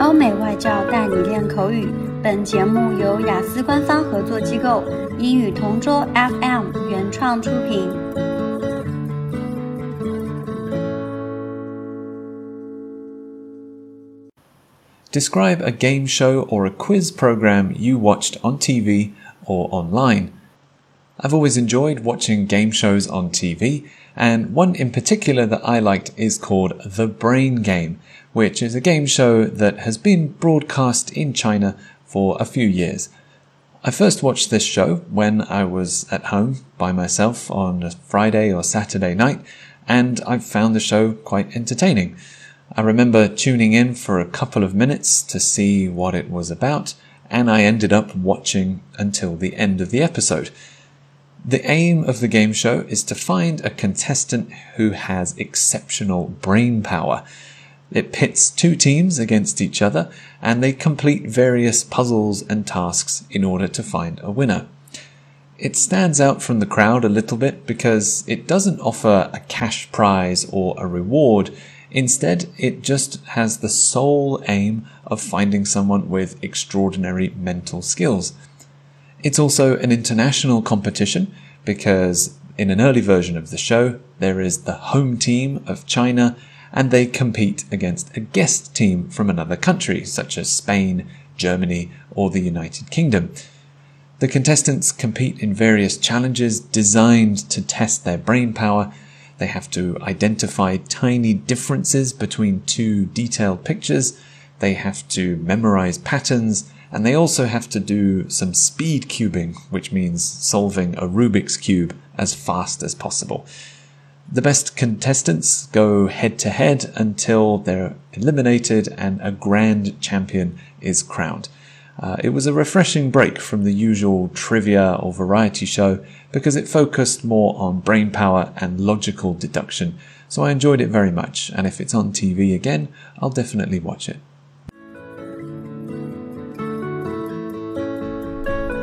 欧美外教带你练口语。本节目由雅思官方合作机构英语同桌 FM 原创出品。Describe a game show or a quiz program you watched on TV or online. I've always enjoyed watching game shows on TV, and one in particular that I liked is called The Brain Game, which is a game show that has been broadcast in China for a few years. I first watched this show when I was at home by myself on a Friday or Saturday night, and I found the show quite entertaining. I remember tuning in for a couple of minutes to see what it was about, and I ended up watching until the end of the episode. The aim of the game show is to find a contestant who has exceptional brain power. It pits two teams against each other and they complete various puzzles and tasks in order to find a winner. It stands out from the crowd a little bit because it doesn't offer a cash prize or a reward. Instead, it just has the sole aim of finding someone with extraordinary mental skills. It's also an international competition because in an early version of the show, there is the home team of China and they compete against a guest team from another country, such as Spain, Germany, or the United Kingdom. The contestants compete in various challenges designed to test their brain power. They have to identify tiny differences between two detailed pictures. They have to memorize patterns and they also have to do some speed cubing, which means solving a Rubik's Cube as fast as possible. The best contestants go head to head until they're eliminated and a grand champion is crowned. Uh, it was a refreshing break from the usual trivia or variety show because it focused more on brain power and logical deduction, so I enjoyed it very much, and if it's on TV again, I'll definitely watch it.